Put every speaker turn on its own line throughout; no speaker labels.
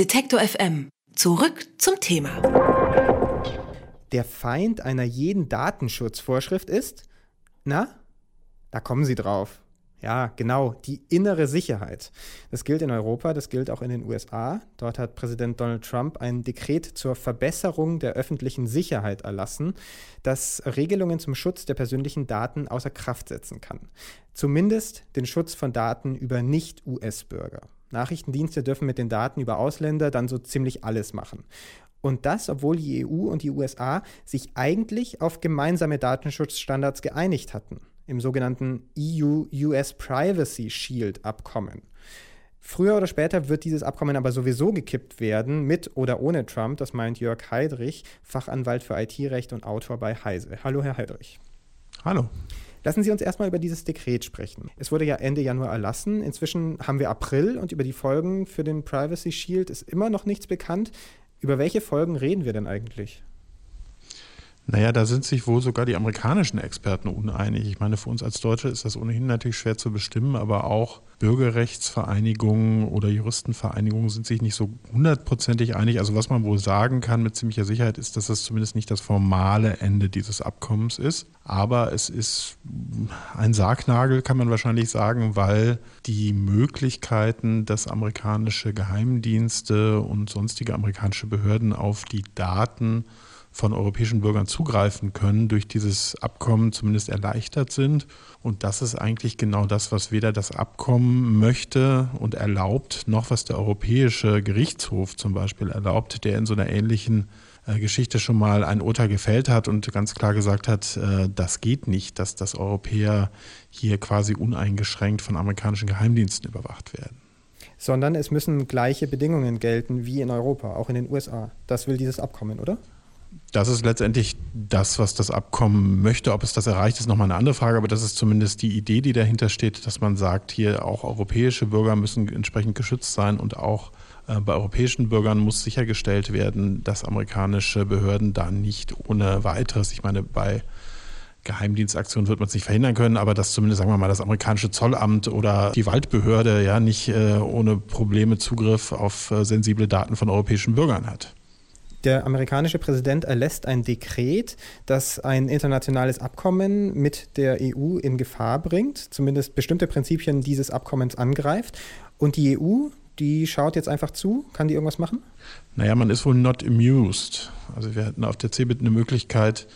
Detektor FM. Zurück zum Thema.
Der Feind einer jeden Datenschutzvorschrift ist, na, da kommen Sie drauf. Ja, genau, die innere Sicherheit. Das gilt in Europa, das gilt auch in den USA. Dort hat Präsident Donald Trump ein Dekret zur Verbesserung der öffentlichen Sicherheit erlassen, das Regelungen zum Schutz der persönlichen Daten außer Kraft setzen kann. Zumindest den Schutz von Daten über Nicht-US-Bürger. Nachrichtendienste dürfen mit den Daten über Ausländer dann so ziemlich alles machen. Und das, obwohl die EU und die USA sich eigentlich auf gemeinsame Datenschutzstandards geeinigt hatten, im sogenannten EU-US Privacy Shield Abkommen. Früher oder später wird dieses Abkommen aber sowieso gekippt werden, mit oder ohne Trump, das meint Jörg Heidrich, Fachanwalt für IT-Recht und Autor bei Heise. Hallo, Herr Heidrich.
Hallo.
Lassen Sie uns erstmal über dieses Dekret sprechen. Es wurde ja Ende Januar erlassen. Inzwischen haben wir April und über die Folgen für den Privacy Shield ist immer noch nichts bekannt. Über welche Folgen reden wir denn eigentlich?
Naja, da sind sich wohl sogar die amerikanischen Experten uneinig. Ich meine, für uns als Deutsche ist das ohnehin natürlich schwer zu bestimmen, aber auch Bürgerrechtsvereinigungen oder Juristenvereinigungen sind sich nicht so hundertprozentig einig. Also was man wohl sagen kann mit ziemlicher Sicherheit ist, dass das zumindest nicht das formale Ende dieses Abkommens ist. Aber es ist ein Sargnagel, kann man wahrscheinlich sagen, weil die Möglichkeiten, dass amerikanische Geheimdienste und sonstige amerikanische Behörden auf die Daten von europäischen Bürgern zugreifen können, durch dieses Abkommen zumindest erleichtert sind. Und das ist eigentlich genau das, was weder das Abkommen möchte und erlaubt, noch was der Europäische Gerichtshof zum Beispiel erlaubt, der in so einer ähnlichen äh, Geschichte schon mal ein Urteil gefällt hat und ganz klar gesagt hat, äh, das geht nicht, dass das Europäer hier quasi uneingeschränkt von amerikanischen Geheimdiensten überwacht werden
sondern es müssen gleiche Bedingungen gelten wie in Europa, auch in den USA. Das will dieses Abkommen, oder?
Das ist letztendlich das, was das Abkommen möchte. Ob es das erreicht, ist nochmal eine andere Frage, aber das ist zumindest die Idee, die dahinter steht, dass man sagt, hier auch europäische Bürger müssen entsprechend geschützt sein und auch äh, bei europäischen Bürgern muss sichergestellt werden, dass amerikanische Behörden da nicht ohne weiteres, ich meine, bei Geheimdienstaktionen wird man es nicht verhindern können, aber dass zumindest, sagen wir mal, das amerikanische Zollamt oder die Waldbehörde ja nicht äh, ohne Probleme Zugriff auf äh, sensible Daten von europäischen Bürgern hat.
Der amerikanische Präsident erlässt ein Dekret, das ein internationales Abkommen mit der EU in Gefahr bringt, zumindest bestimmte Prinzipien dieses Abkommens angreift. Und die EU, die schaut jetzt einfach zu. Kann die irgendwas machen?
Naja, man ist wohl not amused. Also wir hatten auf der CeBIT eine Möglichkeit,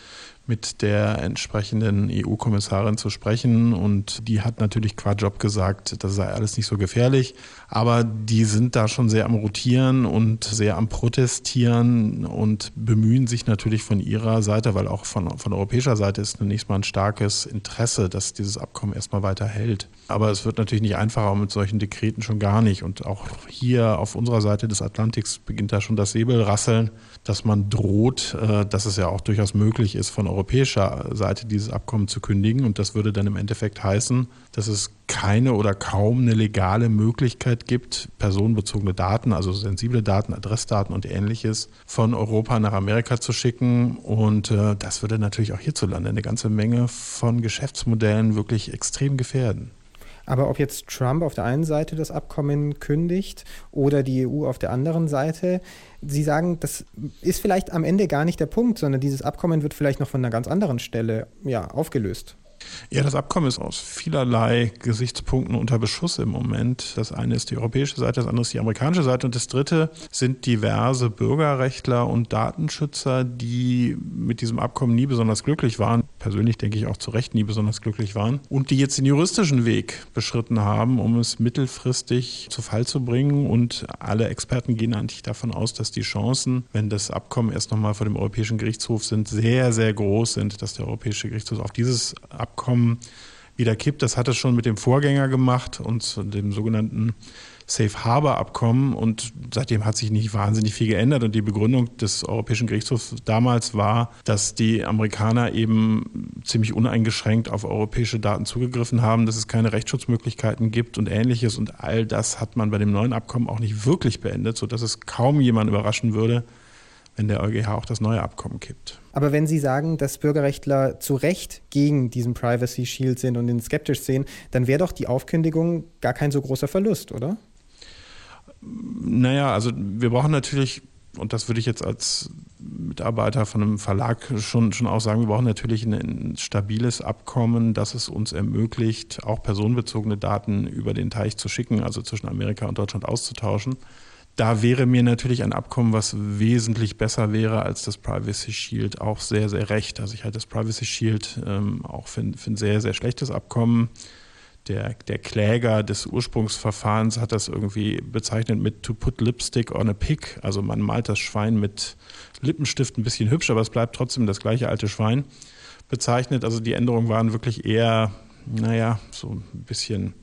mit der entsprechenden EU-Kommissarin zu sprechen. Und die hat natürlich qua Job gesagt, das sei alles nicht so gefährlich. Aber die sind da schon sehr am Rotieren und sehr am Protestieren und bemühen sich natürlich von ihrer Seite, weil auch von, von europäischer Seite ist zunächst mal ein starkes Interesse, dass dieses Abkommen erstmal weiter hält. Aber es wird natürlich nicht einfacher mit solchen Dekreten schon gar nicht. Und auch hier auf unserer Seite des Atlantiks beginnt da schon das Säbelrasseln, dass man droht, äh, dass es ja auch durchaus möglich ist, von europäischer Seite dieses Abkommen zu kündigen. Und das würde dann im Endeffekt heißen, dass es keine oder kaum eine legale Möglichkeit gibt, personenbezogene Daten, also sensible Daten, Adressdaten und ähnliches von Europa nach Amerika zu schicken. Und äh, das würde natürlich auch hierzulande eine ganze Menge von Geschäftsmodellen wirklich extrem gefährden.
Aber ob jetzt Trump auf der einen Seite das Abkommen kündigt oder die EU auf der anderen Seite, Sie sagen, das ist vielleicht am Ende gar nicht der Punkt, sondern dieses Abkommen wird vielleicht noch von einer ganz anderen Stelle ja, aufgelöst.
Ja, das Abkommen ist aus vielerlei Gesichtspunkten unter Beschuss im Moment. Das eine ist die europäische Seite, das andere ist die amerikanische Seite und das dritte sind diverse Bürgerrechtler und Datenschützer, die mit diesem Abkommen nie besonders glücklich waren. Persönlich denke ich auch zu Recht nie besonders glücklich waren und die jetzt den juristischen Weg beschritten haben, um es mittelfristig zu Fall zu bringen. Und alle Experten gehen eigentlich davon aus, dass die Chancen, wenn das Abkommen erst nochmal vor dem Europäischen Gerichtshof sind, sehr, sehr groß sind, dass der Europäische Gerichtshof auf dieses Abkommen Abkommen wieder kippt. Das hat es schon mit dem Vorgänger gemacht und dem sogenannten Safe Harbor Abkommen und seitdem hat sich nicht wahnsinnig viel geändert und die Begründung des Europäischen Gerichtshofs damals war, dass die Amerikaner eben ziemlich uneingeschränkt auf europäische Daten zugegriffen haben, dass es keine Rechtsschutzmöglichkeiten gibt und ähnliches und all das hat man bei dem neuen Abkommen auch nicht wirklich beendet, sodass es kaum jemand überraschen würde, wenn der EuGH auch das neue Abkommen kippt.
Aber wenn Sie sagen, dass Bürgerrechtler zu Recht gegen diesen Privacy Shield sind und ihn skeptisch sehen, dann wäre doch die Aufkündigung gar kein so großer Verlust, oder?
Naja, also wir brauchen natürlich, und das würde ich jetzt als Mitarbeiter von einem Verlag schon, schon auch sagen, wir brauchen natürlich ein, ein stabiles Abkommen, das es uns ermöglicht, auch personenbezogene Daten über den Teich zu schicken, also zwischen Amerika und Deutschland auszutauschen. Da wäre mir natürlich ein Abkommen, was wesentlich besser wäre als das Privacy Shield, auch sehr, sehr recht. Also ich halte das Privacy Shield ähm, auch für, für ein sehr, sehr schlechtes Abkommen der, der Kläger des Ursprungsverfahrens hat das irgendwie bezeichnet mit to put lipstick on a pig. Also man malt das Schwein mit Lippenstift ein bisschen hübsch, aber es bleibt trotzdem das gleiche alte Schwein bezeichnet. Also die Änderungen waren wirklich eher, naja, so ein bisschen,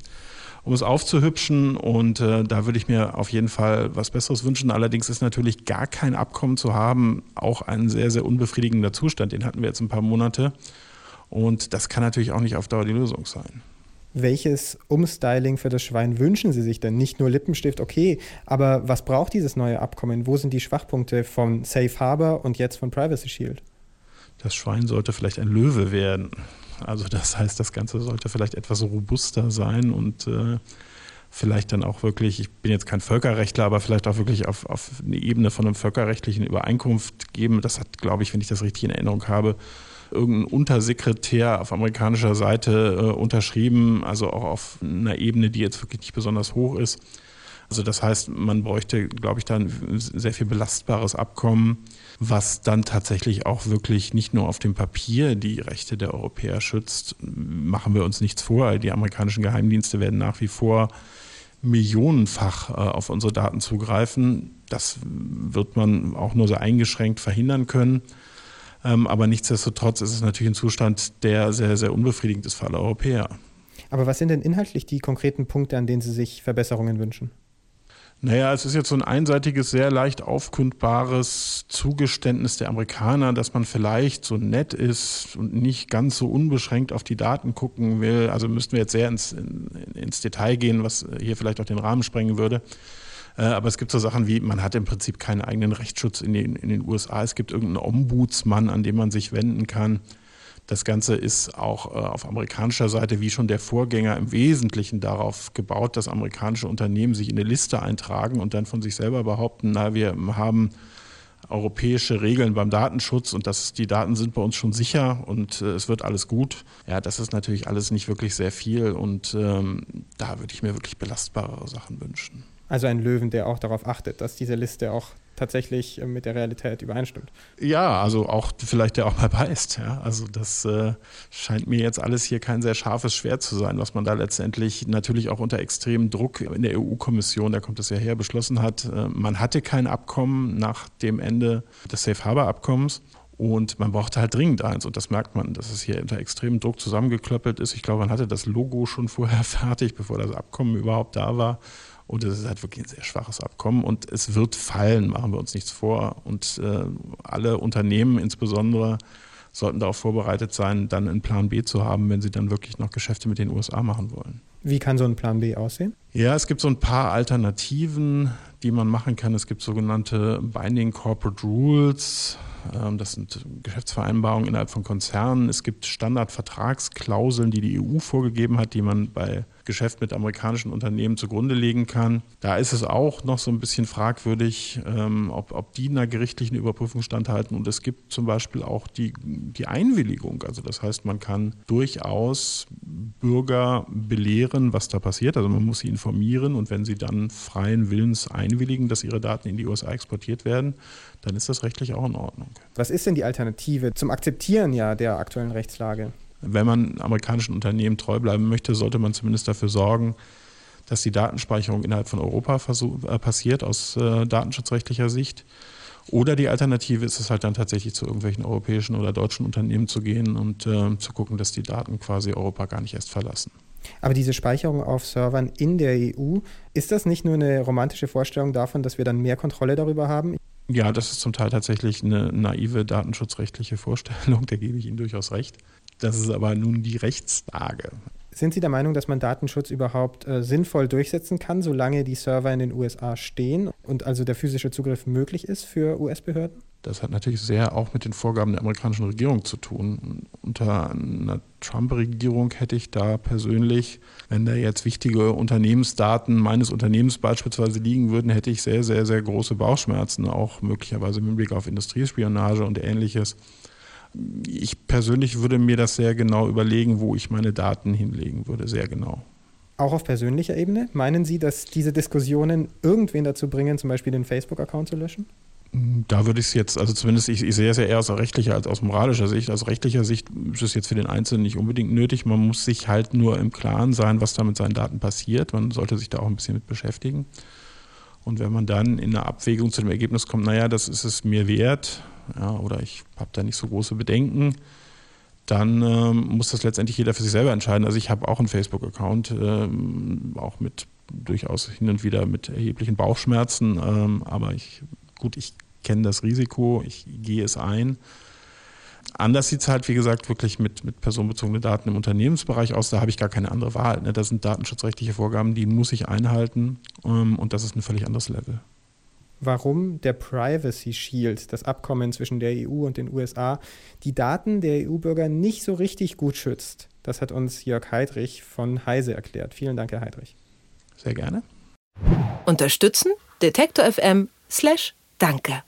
um es aufzuhübschen. Und äh, da würde ich mir auf jeden Fall was Besseres wünschen. Allerdings ist natürlich gar kein Abkommen zu haben auch ein sehr, sehr unbefriedigender Zustand. Den hatten wir jetzt ein paar Monate. Und das kann natürlich auch nicht auf Dauer die Lösung sein.
Welches Umstyling für das Schwein wünschen Sie sich denn? Nicht nur Lippenstift, okay, aber was braucht dieses neue Abkommen? Wo sind die Schwachpunkte von Safe Harbor und jetzt von Privacy Shield?
Das Schwein sollte vielleicht ein Löwe werden. Also das heißt, das Ganze sollte vielleicht etwas robuster sein und äh, vielleicht dann auch wirklich, ich bin jetzt kein Völkerrechtler, aber vielleicht auch wirklich auf, auf eine Ebene von einem völkerrechtlichen Übereinkunft geben. Das hat, glaube ich, wenn ich das richtig in Erinnerung habe, irgendein Untersekretär auf amerikanischer Seite äh, unterschrieben, also auch auf einer Ebene, die jetzt wirklich nicht besonders hoch ist. Also das heißt, man bräuchte, glaube ich, dann ein sehr viel belastbares Abkommen, was dann tatsächlich auch wirklich nicht nur auf dem Papier die Rechte der Europäer schützt. Machen wir uns nichts vor. Die amerikanischen Geheimdienste werden nach wie vor millionenfach äh, auf unsere Daten zugreifen. Das wird man auch nur so eingeschränkt verhindern können. Ähm, aber nichtsdestotrotz ist es natürlich ein Zustand, der sehr, sehr unbefriedigend ist für alle Europäer.
Aber was sind denn inhaltlich die konkreten Punkte, an denen Sie sich Verbesserungen wünschen?
Naja, es ist jetzt so ein einseitiges, sehr leicht aufkundbares Zugeständnis der Amerikaner, dass man vielleicht so nett ist und nicht ganz so unbeschränkt auf die Daten gucken will. Also müssten wir jetzt sehr ins, in, ins Detail gehen, was hier vielleicht auch den Rahmen sprengen würde. Äh, aber es gibt so Sachen wie, man hat im Prinzip keinen eigenen Rechtsschutz in den, in den USA. Es gibt irgendeinen Ombudsmann, an den man sich wenden kann. Das Ganze ist auch äh, auf amerikanischer Seite wie schon der Vorgänger im Wesentlichen darauf gebaut, dass amerikanische Unternehmen sich in eine Liste eintragen und dann von sich selber behaupten, na, wir haben europäische Regeln beim Datenschutz und dass die Daten sind bei uns schon sicher und äh, es wird alles gut. Ja, das ist natürlich alles nicht wirklich sehr viel und ähm, da würde ich mir wirklich belastbarere Sachen wünschen.
Also ein Löwen, der auch darauf achtet, dass diese Liste auch tatsächlich äh, mit der Realität übereinstimmt.
Ja, also auch vielleicht der auch mal beißt. Ja? Also das äh, scheint mir jetzt alles hier kein sehr scharfes Schwert zu sein, was man da letztendlich natürlich auch unter extremem Druck in der EU-Kommission, da kommt es ja her, beschlossen hat. Äh, man hatte kein Abkommen nach dem Ende des Safe Harbor-Abkommens. Und man brauchte halt dringend eins. Und das merkt man, dass es hier unter extremem Druck zusammengeklöppelt ist. Ich glaube, man hatte das Logo schon vorher fertig, bevor das Abkommen überhaupt da war. Und es ist halt wirklich ein sehr schwaches Abkommen und es wird fallen, machen wir uns nichts vor. Und äh, alle Unternehmen insbesondere sollten darauf vorbereitet sein, dann einen Plan B zu haben, wenn sie dann wirklich noch Geschäfte mit den USA machen wollen.
Wie kann so ein Plan B aussehen?
Ja, es gibt so ein paar Alternativen, die man machen kann. Es gibt sogenannte Binding Corporate Rules. Ähm, das sind Geschäftsvereinbarungen innerhalb von Konzernen. Es gibt Standardvertragsklauseln, die die EU vorgegeben hat, die man bei Geschäft mit amerikanischen Unternehmen zugrunde legen kann. Da ist es auch noch so ein bisschen fragwürdig, ähm, ob, ob die einer gerichtlichen Überprüfung standhalten. Und es gibt zum Beispiel auch die, die Einwilligung. Also das heißt, man kann durchaus Bürger belehren, was da passiert. Also man muss sie informieren und wenn sie dann freien Willens einwilligen, dass ihre Daten in die USA exportiert werden, dann ist das rechtlich auch in Ordnung.
Was ist denn die Alternative zum Akzeptieren ja der aktuellen Rechtslage?
Wenn man amerikanischen Unternehmen treu bleiben möchte, sollte man zumindest dafür sorgen, dass die Datenspeicherung innerhalb von Europa äh, passiert aus äh, datenschutzrechtlicher Sicht. Oder die Alternative ist es halt dann tatsächlich zu irgendwelchen europäischen oder deutschen Unternehmen zu gehen und äh, zu gucken, dass die Daten quasi Europa gar nicht erst verlassen.
Aber diese Speicherung auf Servern in der EU, ist das nicht nur eine romantische Vorstellung davon, dass wir dann mehr Kontrolle darüber haben?
Ja, das ist zum Teil tatsächlich eine naive datenschutzrechtliche Vorstellung, da gebe ich Ihnen durchaus recht. Das ist aber nun die Rechtslage.
Sind Sie der Meinung, dass man Datenschutz überhaupt äh, sinnvoll durchsetzen kann, solange die Server in den USA stehen und also der physische Zugriff möglich ist für US-Behörden?
Das hat natürlich sehr auch mit den Vorgaben der amerikanischen Regierung zu tun. Unter einer Trump-Regierung hätte ich da persönlich, wenn da jetzt wichtige Unternehmensdaten meines Unternehmens beispielsweise liegen würden, hätte ich sehr, sehr, sehr große Bauchschmerzen, auch möglicherweise im Hinblick auf Industriespionage und ähnliches ich persönlich würde mir das sehr genau überlegen, wo ich meine Daten hinlegen würde, sehr genau.
Auch auf persönlicher Ebene? Meinen Sie, dass diese Diskussionen irgendwen dazu bringen, zum Beispiel den Facebook-Account zu löschen?
Da würde ich es jetzt, also zumindest ich, ich sehe es ja eher aus rechtlicher als aus moralischer Sicht. Aus rechtlicher Sicht ist es jetzt für den Einzelnen nicht unbedingt nötig. Man muss sich halt nur im Klaren sein, was da mit seinen Daten passiert. Man sollte sich da auch ein bisschen mit beschäftigen. Und wenn man dann in einer Abwägung zu dem Ergebnis kommt, naja, das ist es mir wert, ja, oder ich habe da nicht so große Bedenken, dann ähm, muss das letztendlich jeder für sich selber entscheiden. Also ich habe auch einen Facebook-Account, ähm, auch mit durchaus hin und wieder mit erheblichen Bauchschmerzen, ähm, aber ich, gut, ich kenne das Risiko, ich gehe es ein. Anders sieht es halt, wie gesagt, wirklich mit, mit personenbezogenen Daten im Unternehmensbereich aus. Da habe ich gar keine andere Wahl. Ne? Das sind datenschutzrechtliche Vorgaben, die muss ich einhalten ähm, und das ist ein völlig anderes Level
warum der Privacy Shield, das Abkommen zwischen der EU und den USA, die Daten der EU-Bürger nicht so richtig gut schützt. Das hat uns Jörg Heidrich von Heise erklärt. Vielen Dank, Herr Heidrich.
Sehr gerne.
Unterstützen Detektor FM slash Danke.